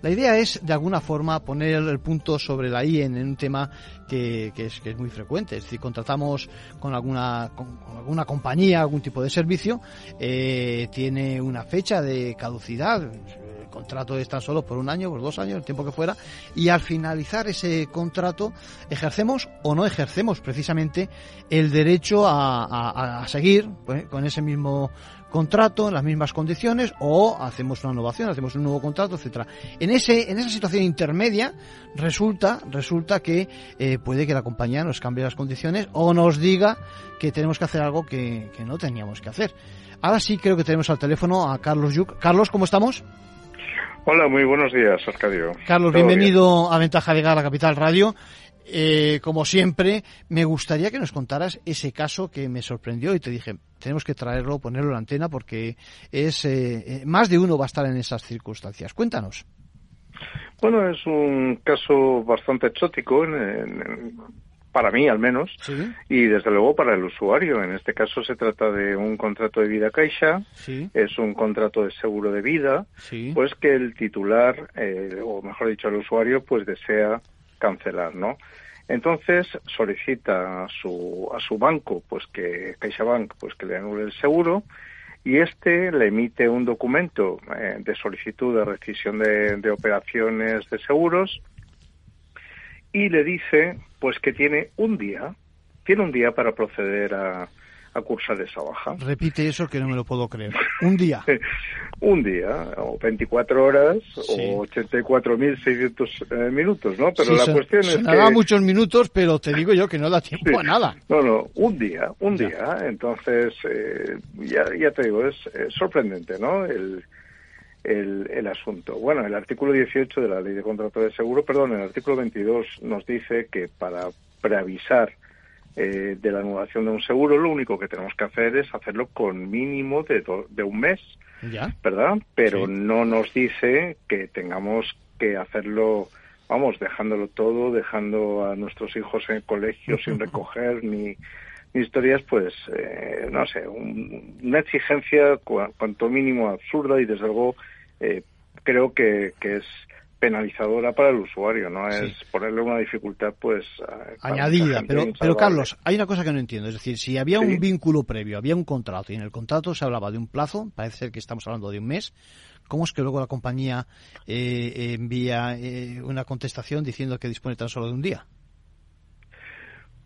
La idea es, de alguna forma, poner el punto sobre la I en, un tema que, es, muy frecuente. Es decir, contratamos con alguna, con alguna compañía, algún tipo de servicio, eh, tiene una fecha de caducidad, contrato es tan solo por un año, por dos años, el tiempo que fuera, y al finalizar ese contrato ejercemos o no ejercemos precisamente el derecho a seguir pues, con ese mismo contrato en las mismas condiciones o hacemos una innovación, hacemos un nuevo contrato, etcétera. En ese en esa situación intermedia resulta resulta que eh, puede que la compañía nos cambie las condiciones o nos diga que tenemos que hacer algo que, que no teníamos que hacer. Ahora sí creo que tenemos al teléfono a Carlos Yuc. Carlos, ¿cómo estamos? Hola, muy buenos días, Arcadio. Carlos, bienvenido a Ventaja Legal a Capital Radio. Eh, como siempre, me gustaría que nos contaras ese caso que me sorprendió y te dije, tenemos que traerlo, ponerlo en la antena porque es eh, eh, más de uno va a estar en esas circunstancias. Cuéntanos. Bueno, es un caso bastante exótico en- en para mí al menos, y desde luego para el usuario. En este caso se trata de un contrato de vida caixa, es un contrato de seguro de vida, pues que el titular, eh, o mejor dicho el usuario, pues desea cancelar, ¿no? Entonces solicita a su, a su banco, pues que CaixaBank, pues que le anule el seguro y este le emite un documento eh, de solicitud de rescisión de, operaciones de seguros y le dice, pues que tiene un día, tiene un día para proceder a, a cursar esa baja. Repite eso que no me lo puedo creer. Un día. un día, o 24 horas, o 84.600 eh, minutos, ¿no? Pero la cuestión es que... muchos minutos, pero te digo yo que no da tiempo a nada. No, no, un día, un día. Entonces, eh, ya, ya te digo, es, sorprendente, ¿no? El, el, el, asunto. Bueno, el artículo 18 de la Ley de Contrato de Seguro, perdón, el artículo 22 nos dice que para preavisar eh, de la anulación de un seguro, lo único que tenemos que hacer es hacerlo con mínimo de, de un mes, ¿verdad? Pero no nos dice que tengamos que hacerlo, vamos, dejándolo todo, dejando a nuestros hijos en el colegio sin recoger ni, historias, pues, eh, no sé, una exigencia cuanto mínimo absurda y desde luego eh, creo que, que es penalizadora para el usuario, no es ponerle una dificultad pues añadida, pero pero Carlos, hay una cosa que no entiendo, es decir, si había un vínculo previo, había un contrato y en el contrato se hablaba de un plazo, parece ser que estamos hablando de un mes, ¿cómo es que luego la compañía eh, envía eh, una contestación diciendo que dispone tan solo de un día?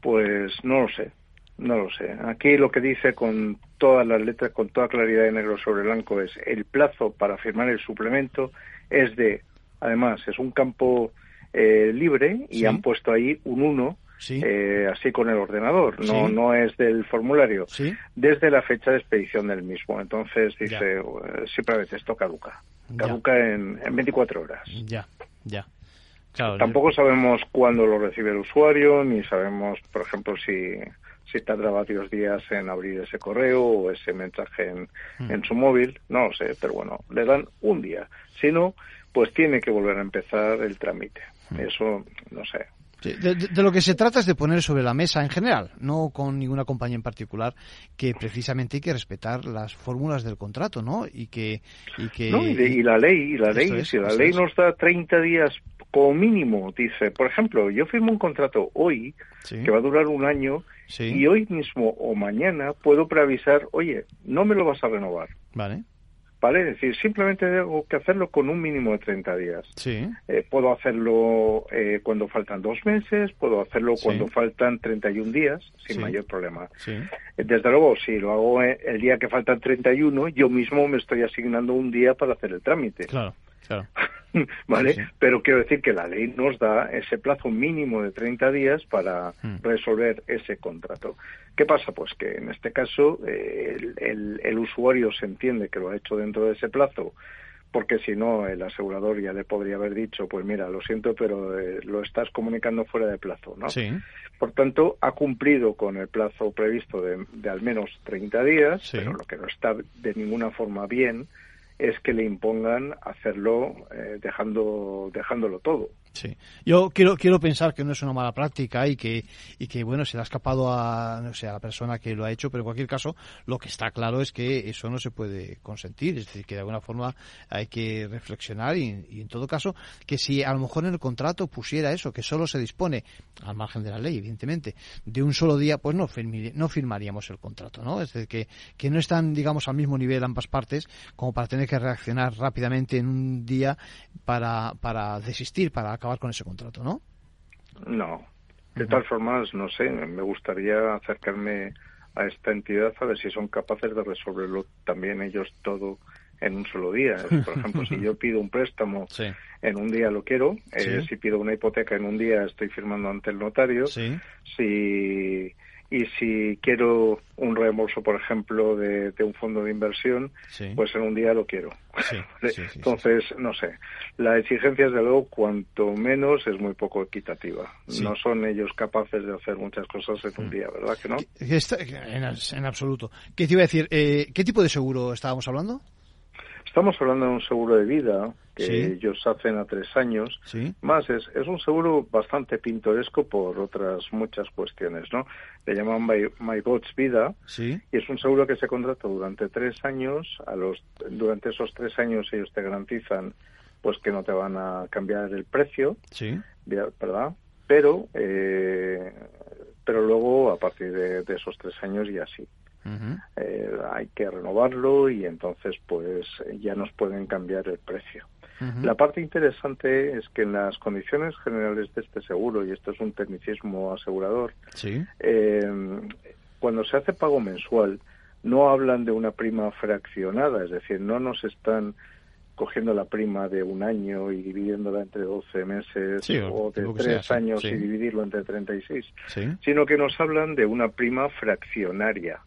Pues no lo sé, no lo sé. Aquí lo que dice con todas las letras, con toda claridad de negro sobre blanco es el plazo para firmar el suplemento es de además es un campo eh, libre y han puesto ahí un 1 eh, así con el ordenador, no, no es del formulario, desde la fecha de expedición del mismo. Entonces dice, eh, simplemente esto caduca, caduca en, en 24 horas. Ya, ya. Tampoco sabemos cuándo lo recibe el usuario, ni sabemos, por ejemplo, si, si tarda varios días en abrir ese correo o ese mensaje en, hmm. en su móvil, no lo sé, pero bueno, le dan un día. Si no, pues tiene que volver a empezar el trámite. Mm. Eso, no sé. de, lo que se trata es de poner sobre la mesa en general, no con ninguna compañía en particular, que precisamente hay que respetar las fórmulas del contrato, ¿no? Y que... Y, que... No, y, la ley, y la ley, si la ley nos da 30 días como mínimo, dice, por ejemplo, yo firmo un contrato hoy que va a durar un año y hoy mismo o mañana puedo preavisar, oye, no me lo vas a renovar. Vale. ¿Vale? Es decir, simplemente tengo que hacerlo con un mínimo de 30 días. Sí. Eh, puedo hacerlo eh, cuando faltan dos meses, puedo hacerlo cuando faltan 31 días, sin mayor problema. Sí. Eh, desde luego, si lo hago el día que faltan 31, yo mismo me estoy asignando un día para hacer el trámite. Claro. Claro. ¿Vale? Pero quiero decir que la ley nos da ese plazo mínimo de 30 días para hmm. resolver ese contrato. ¿Qué pasa? Pues que en este caso eh, el, usuario se entiende que lo ha hecho dentro de ese plazo, porque si no, el asegurador ya le podría haber dicho, pues mira, lo siento, pero eh, lo estás comunicando fuera de plazo, ¿no? Sí. Por tanto, ha cumplido con el plazo previsto de, al menos 30 días, pero lo que no está de ninguna forma bien es que le impongan hacerlo eh, dejando dejándolo todo. Sí, yo quiero quiero pensar que no es una mala práctica y que y que bueno se le ha escapado a no sé a la persona que lo ha hecho, pero en cualquier caso lo que está claro es que eso no se puede consentir, es decir que de alguna forma hay que reflexionar y, y en todo caso que si a lo mejor en el contrato pusiera eso que solo se dispone al margen de la ley evidentemente de un solo día pues no no firmaríamos el contrato, ¿no? Es decir que que no están digamos al mismo nivel ambas partes como para tener que reaccionar rápidamente en un día para para desistir para acabar con ese contrato, ¿no? No. De todas formas, no sé, me gustaría acercarme a esta entidad a ver si son capaces de resolverlo también ellos todo en un solo día. Por ejemplo, si yo pido un préstamo en un día lo quiero, eh, si pido una hipoteca en un día estoy firmando ante el notario, sí. si y si quiero un reembolso, por ejemplo, de, un fondo de inversión, pues en un día lo quiero. Entonces, no sé, la exigencia, desde luego, cuanto menos es muy poco equitativa. No son ellos capaces de hacer muchas cosas en un mm. día, ¿verdad que no? en, absoluto. ¿Qué te iba a decir? Eh, ¿Qué tipo de seguro estábamos hablando? Estamos hablando de un seguro de vida que ellos hacen a tres años. Más, es, es un seguro bastante pintoresco por otras muchas cuestiones, ¿no? Le llaman My, My Bots Vida y es un seguro que se contrata durante tres años. A los, durante esos tres años ellos te garantizan pues que no te van a cambiar el precio, ¿verdad? Pero, eh, pero luego a partir de, esos tres años ya sí. Eh, hay que renovarlo y entonces pues ya nos pueden cambiar el precio. La parte interesante es que en las condiciones generales de este seguro, y esto es un tecnicismo asegurador, eh, cuando se hace pago mensual, no hablan de una prima fraccionada, es decir, no nos están cogiendo la prima de un año y dividiéndola entre 12 meses o de tres años y dividirlo entre 36, sino que nos hablan de una prima fraccionaria.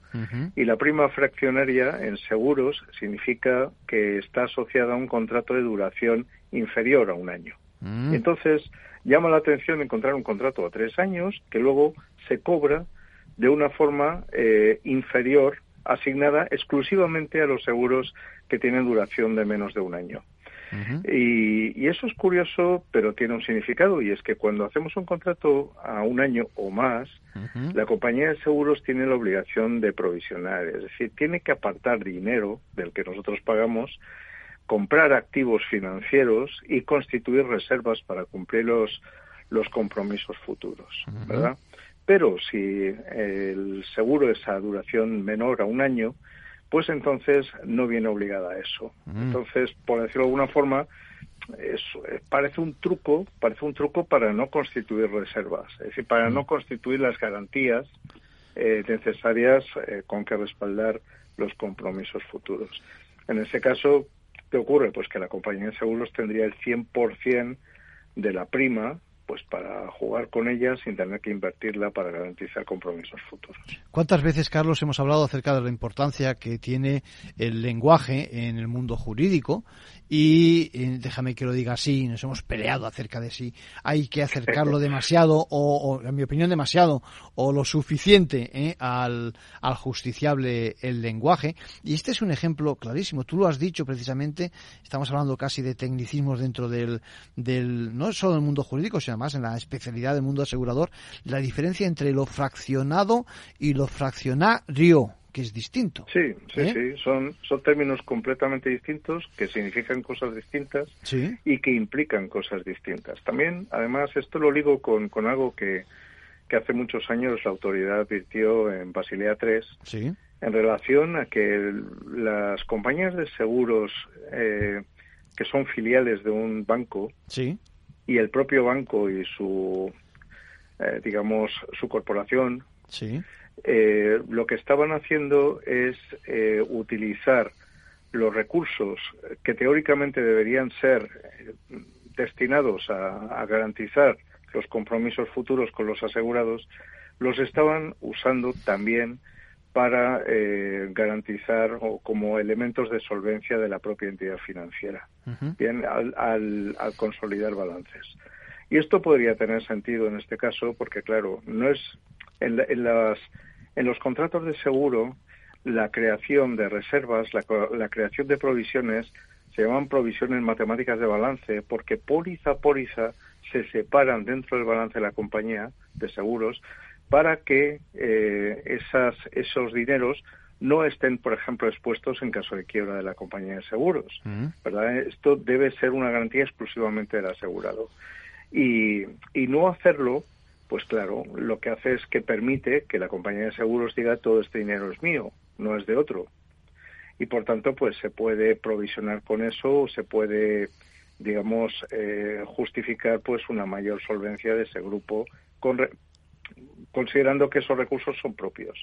Y la prima fraccionaria en seguros significa que está asociada a un contrato de duración inferior a un año. Mm. Entonces, llama la atención encontrar un contrato a tres años que luego se cobra de una forma eh, inferior asignada exclusivamente a los seguros que tienen duración de menos de un año. y, eso es curioso, pero tiene un significado, y es que cuando hacemos un contrato a un año o más, la compañía de seguros tiene la obligación de provisionar, es decir, tiene que apartar dinero del que nosotros pagamos, comprar activos financieros y constituir reservas para cumplir los, los compromisos futuros, ¿verdad? Pero si el seguro es a duración menor a un año, pues entonces no viene obligada a eso. Mm. Entonces, por decirlo de alguna forma, es, parece un truco, parece un truco para no constituir reservas, es decir, para no mm. constituir las garantías eh, necesarias eh, con que respaldar los compromisos futuros. En ese caso, ¿qué ocurre? Pues que la compañía de seguros tendría el 100% de la prima pues para jugar con ella sin tener que invertirla para garantizar compromisos futuros. ¿Cuántas veces, Carlos, hemos hablado acerca de la importancia que tiene el lenguaje en el mundo jurídico y eh, déjame que lo diga así, nos hemos peleado acerca de si hay que acercarlo demasiado o, en mi opinión, demasiado o lo suficiente eh, al, al justiciable el lenguaje. Y este es un ejemplo clarísimo. Tú lo has dicho precisamente, estamos hablando casi de tecnicismos dentro del, del no solo del mundo jurídico, sino además en la especialidad del mundo asegurador, la diferencia entre lo fraccionado y lo fraccionario que es distinto. Sí, sí, ¿Eh? sí, son, son términos completamente distintos que significan cosas distintas y que implican cosas distintas. También, además, esto lo ligo con, con algo que, que hace muchos años la autoridad advirtió en Basilea III en relación a que las compañías de seguros eh, que son filiales de un banco y el propio banco y su, eh, digamos, su corporación sí. eh, lo que estaban haciendo es eh, utilizar los recursos que teóricamente deberían ser eh, destinados a, garantizar los compromisos futuros con los asegurados, los estaban usando también para garantizar o como elementos de solvencia de la propia entidad financiera, bien al, consolidar balances. Y esto podría tener sentido en este caso porque, claro, no es en, las, en los contratos de seguro, la creación de reservas, la, creación de provisiones, se llaman provisiones matemáticas de balance porque póliza a póliza se separan dentro del balance de la compañía de seguros para que eh, esas, esos dineros no estén, por ejemplo, expuestos en caso de quiebra de la compañía de seguros. Mm. ¿verdad? Esto debe ser una garantía exclusivamente del asegurado. Y, y no hacerlo pues claro, lo que hace es que permite que la compañía de seguros diga todo este dinero es mío, no es de otro. Y por tanto, pues se puede provisionar con eso o se puede, digamos, eh, justificar pues una mayor solvencia de ese grupo considerando que esos recursos son propios.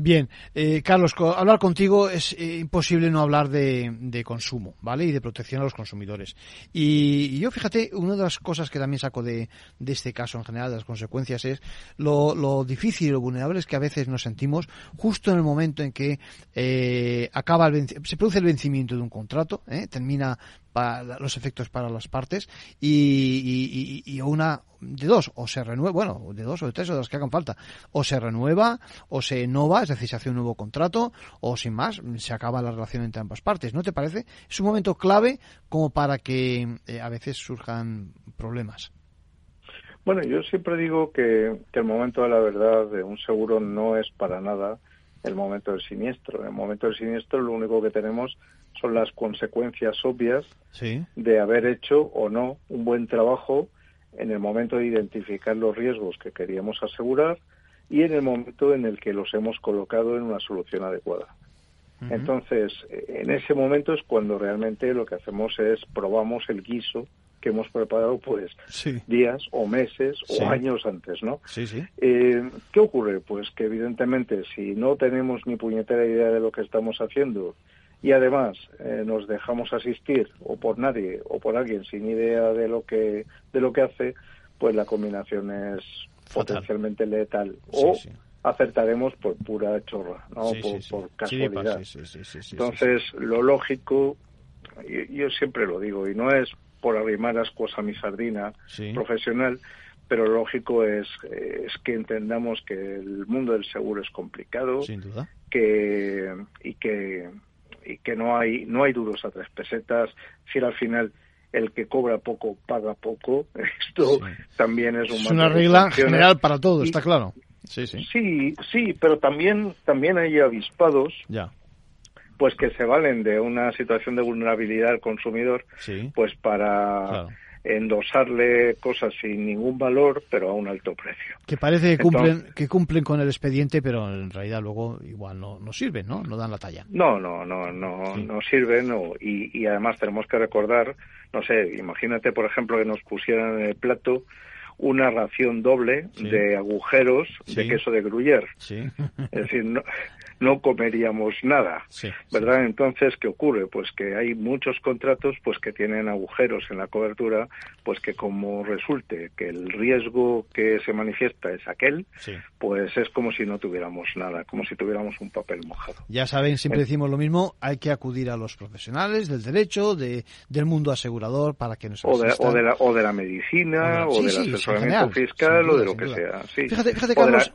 Bien, eh, Carlos, hablar contigo es eh, imposible no hablar de, consumo, ¿vale? Y de protección a los consumidores. Y, yo, fíjate, una de las cosas que también saco de, este caso en general, de las consecuencias, es lo, difícil y lo vulnerables que a veces nos sentimos justo en el momento en que eh, acaba el se produce el vencimiento de un contrato, termina los efectos para las partes y, una de dos, o se renueva, bueno, de dos o de tres o de las que hagan falta, o se renueva o se innova, es decir, se hace un nuevo contrato o sin más, se acaba la relación entre ambas partes, ¿no te parece? Es un momento clave como para que eh, a veces surjan problemas. Bueno, yo siempre digo que, que, el momento de la verdad de un seguro no es para nada el momento del siniestro. En el momento del siniestro lo único que tenemos son las consecuencias obvias de haber hecho o no un buen trabajo en el momento de identificar los riesgos que queríamos asegurar y en el momento en el que los hemos colocado en una solución adecuada. Entonces, en ese momento es cuando realmente lo que hacemos es probamos el guiso que hemos preparado pues días o meses o años antes, ¿no? Sí, sí. Eh, ¿Qué ocurre? Pues que evidentemente si no tenemos ni puñetera idea de lo que estamos haciendo y además eh, nos dejamos asistir o por nadie o por alguien sin idea de lo que de lo que hace, pues la combinación es potencialmente letal o acertaremos por pura chorra, ¿no? por, casualidad. Entonces, lo lógico, yo, yo siempre lo digo, y no es por arrimar ascuas a mi sardina profesional, pero lógico es, es que entendamos que el mundo del seguro es complicado, Sin duda. que y que y que no hay no hay duros a tres pesetas, si al final el que cobra poco paga poco, esto también es un es una regla general para todo, está claro. Sí, sí. Sí, sí, pero también también hay avispados ya. pues que se valen de una situación de vulnerabilidad al consumidor, pues para endosarle cosas sin ningún valor, pero a un alto precio. Que parece que cumplen, que cumplen con el expediente, pero en realidad luego igual no, no sirven, ¿no? No dan la talla. No, no, no, no, no sirven y, y además tenemos que recordar, no sé, imagínate por ejemplo que nos pusieran en el plato una ración doble de agujeros de queso de Gruyère. Es decir, no, no comeríamos nada, ¿verdad? Entonces, ¿qué ocurre? Pues que hay muchos contratos pues que tienen agujeros en la cobertura, pues que como resulte que el riesgo que se manifiesta es aquel, pues es como si no tuviéramos nada, como si tuviéramos un papel mojado. Ya saben, siempre decimos lo mismo, hay que acudir a los profesionales del derecho, de, del mundo asegurador para que nos o de, o de, la, o de la medicina, o, del asesoramiento fiscal, o de lo que sea. Fíjate, fíjate, Carlos,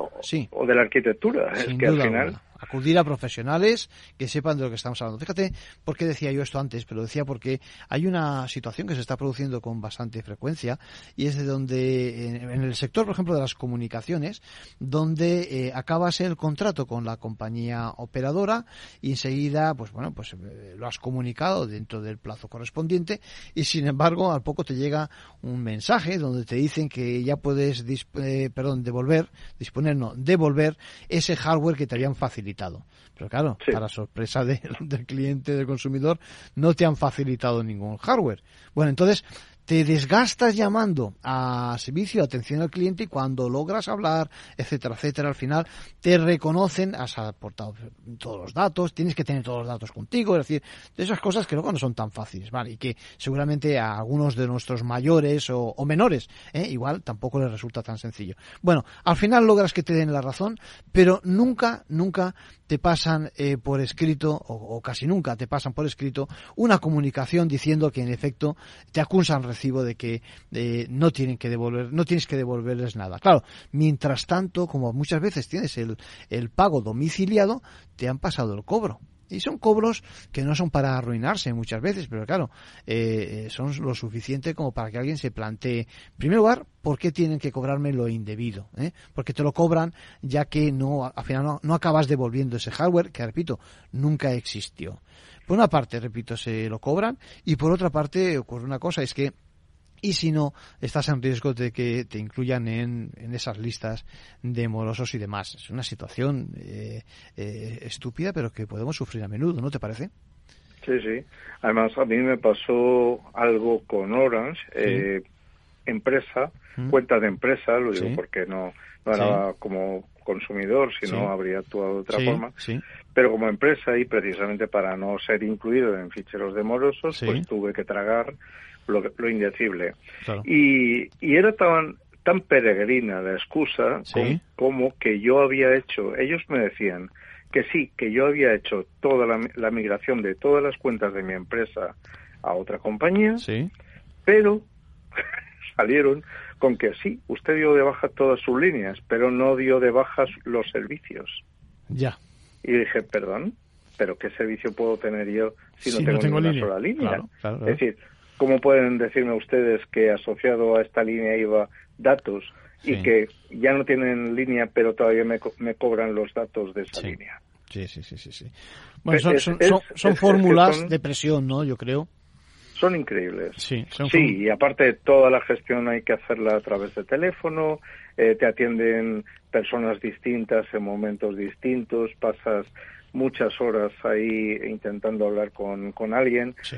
o, de la, arquitectura, es que al final acudir a profesionales que sepan de lo que estamos hablando. Fíjate por qué decía yo esto antes, pero decía porque hay una situación que se está produciendo con bastante frecuencia y es de donde, en, el sector, por ejemplo, de las comunicaciones, donde eh, acabas el contrato con la compañía operadora y enseguida, pues bueno, pues eh, lo has comunicado dentro del plazo correspondiente y sin embargo al poco te llega un mensaje donde te dicen que ya puedes, eh, perdón, devolver, disponer, no, devolver ese hardware que te habían facilitado pero claro, para sorpresa del cliente, del consumidor, no te han facilitado ningún hardware. Bueno, entonces te desgastas llamando a servicio de atención al cliente y cuando logras hablar, etcétera, etcétera, al final te reconocen, has aportado todos los datos, tienes que tener todos los datos contigo, es decir, de esas cosas que luego no son tan fáciles, ¿vale? Y que seguramente a algunos de nuestros mayores o, menores, ¿eh? igual tampoco les resulta tan sencillo. Bueno, al final logras que te den la razón, pero nunca, nunca te pasan eh, por escrito, o, casi nunca te pasan por escrito, una comunicación diciendo que en efecto te acusan recibo de que no tienen que devolver, no tienes que devolverles nada. Claro, mientras tanto, como muchas veces tienes el, el pago domiciliado, te han pasado el cobro. Y son cobros que no son para arruinarse muchas veces, pero claro, eh, son lo suficiente como para que alguien se plantee, en primer lugar, ¿por qué tienen que cobrarme lo indebido? ¿Eh? Porque te lo cobran ya que no, al final no, no acabas devolviendo ese hardware que, repito, nunca existió. Por una parte, repito, se lo cobran y por otra parte ocurre una cosa, es que y si no, estás en riesgo de que te incluyan en, en esas listas de morosos y demás. Es una situación eh, eh, estúpida, pero que podemos sufrir a menudo, ¿no te parece? Sí, sí. Además, a mí me pasó algo con Orange, eh, empresa, mm. cuenta de empresa, lo digo porque no, no era como consumidor, si no habría actuado de otra forma. Pero como empresa y precisamente para no ser incluido en ficheros de morosos, pues tuve que tragar lo, indecible. Y, y era tan, tan peregrina la excusa como, que yo había hecho, ellos me decían que sí, que yo había hecho toda la, migración de todas las cuentas de mi empresa a otra compañía, Sí. pero salieron con que sí, usted dio de baja todas sus líneas, pero no dio de baja los servicios. Ya. Y dije, perdón, ¿pero qué servicio puedo tener yo si no Si no tengo, tengo ni una línea? sola línea? Claro, claro, claro. Es decir, ¿cómo pueden decirme ustedes que asociado a esta línea iba datos y que ya no tienen línea, pero todavía me, co- me cobran los datos de esa línea? Sí, sí, sí, sí. sí. Bueno, son, son, fórmulas de presión, ¿no? Yo creo. Son increíbles. Sí, son Sí, y aparte toda la gestión hay que hacerla a través de teléfono, eh, te atienden personas distintas en momentos distintos, pasas muchas horas ahí intentando hablar con, con alguien. Sí.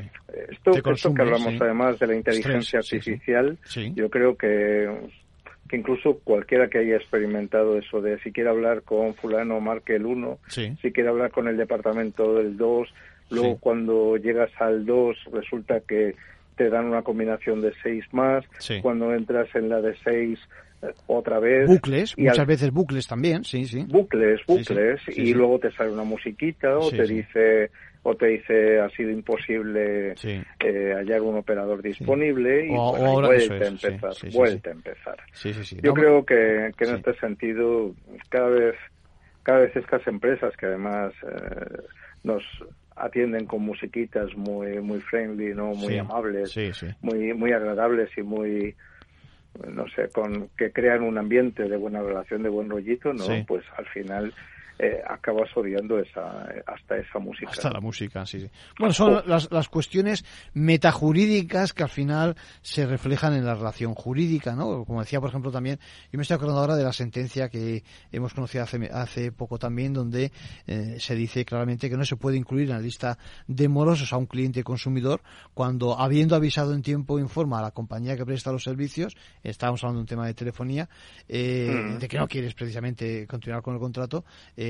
Esto, que hablamos sí. además de la inteligencia Estrés, artificial, Sí. yo creo que, que incluso cualquiera que haya experimentado eso de si quiere hablar con fulano, marque el 1, Sí. si quiere hablar con el departamento del 2, luego cuando llegas al 2 resulta que te dan una combinación de 6 más, cuando entras en la de 6 eh, otra vez. Bucles, y muchas al- veces bucles también, sí, sí. bucles, sí. bucles, Sí, y sí. luego te sale una musiquita o te dice o te dice ha sido imposible eh, hallar un operador disponible y O- bueno, y ahora- vuelta a es, empezar, vuelta a empezar. Sí, sí, sí. Yo No, creo que, que en este sentido cada vez cada vez estas empresas que además eh, nos atienden con musiquitas muy muy friendly, no muy Sí, amables, sí, sí. muy muy agradables y muy no sé, con que crean un ambiente de buena relación, de buen rollito, ¿no? Sí. Pues al final eh, acabas odiando esa hasta esa música. Hasta la música, sí, sí. Bueno, son las, las cuestiones metajurídicas que al final se reflejan en la relación jurídica, ¿no? Como decía, por ejemplo, también, yo me estoy acordando ahora de la sentencia que hemos conocido hace, hace poco también, donde eh, se dice claramente que no se puede incluir en la lista de morosos a un cliente consumidor cuando, habiendo avisado en tiempo, informa a la compañía que presta los servicios, estábamos hablando de un tema de telefonía, eh, Mm. de que no quieres precisamente continuar con el contrato, eh,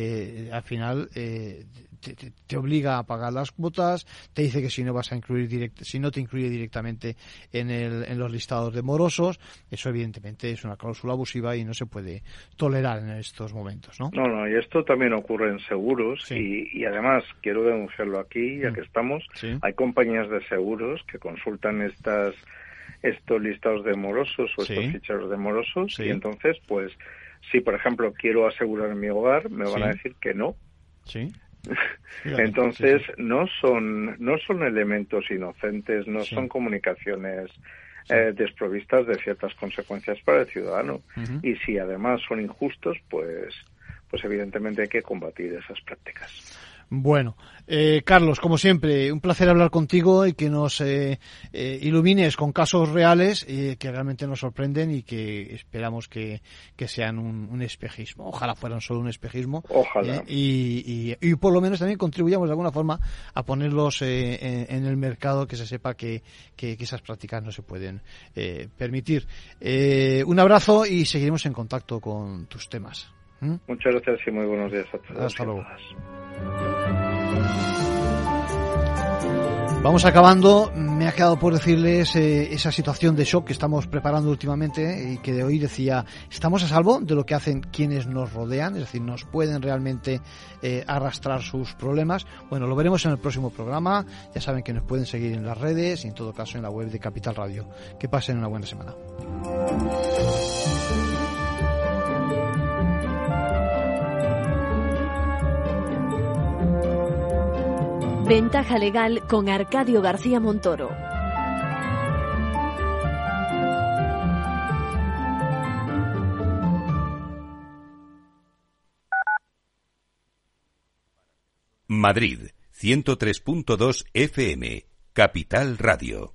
al final eh, te, te- te obliga a pagar las cuotas, te dice que si no vas a incluir direct, si no te incluye directamente en, el, en los listados de morosos, eso evidentemente es una cláusula abusiva y no se puede tolerar en estos momentos, ¿no? No, no, y esto también ocurre en seguros y, y además quiero denunciarlo aquí, ya que estamos, Mm. Sí. hay compañías de seguros que consultan estas estos listados de morosos o Sí. estos ficheros de morosos y entonces, pues, si por ejemplo quiero asegurar mi hogar, me van Sí. a decir que no. Sí. Entonces, sí, no son no son elementos inocentes, no Sí. son comunicaciones eh, desprovistas de ciertas consecuencias para el ciudadano. Y si además son injustos, pues pues evidentemente hay que combatir esas prácticas. Bueno, eh, Carlos, como siempre, un placer hablar contigo y que nos eh, eh, ilumines con casos reales eh, que realmente nos sorprenden y que esperamos que, que sean un, un espejismo. Ojalá fueran solo un espejismo. Ojalá. eh, y, y- y por lo menos también contribuyamos de alguna forma a ponerlos eh, en, en el mercado, que se sepa que, que- que esas prácticas no se pueden eh, permitir. Un abrazo y seguiremos en contacto con tus temas. ¿Mm? Muchas gracias y muy buenos días a todos. Hasta luego. Vamos acabando. Me ha quedado por decirles eh, esa situación de shock que estamos preparando últimamente y que de hoy decía, estamos a salvo de lo que hacen quienes nos rodean, es decir, nos pueden realmente eh, arrastrar sus problemas. Bueno, lo veremos en el próximo programa. Ya saben que nos pueden seguir en las redes y en todo caso en la web de Capital Radio. Que pasen una buena semana. Ventaja legal con Arcadio García Montoro. Madrid, 103.2 FM, Capital Radio.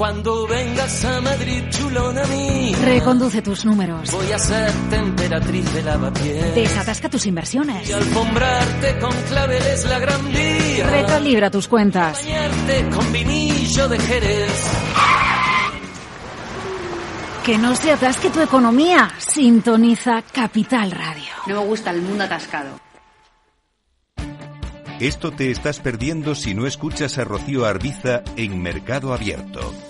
Cuando vengas a Madrid, chulona mía, Reconduce tus números. voy a ser temperatriz de lavapiés. Desatasca tus inversiones. Y alfombrarte con claveles la gran vía. Recalibra tus cuentas. Bañarte con vinillo de Jerez. Que no se atasque tu economía. Sintoniza Capital Radio. No me gusta el mundo atascado. Esto te estás perdiendo si no escuchas a Rocío Arbiza en Mercado Abierto.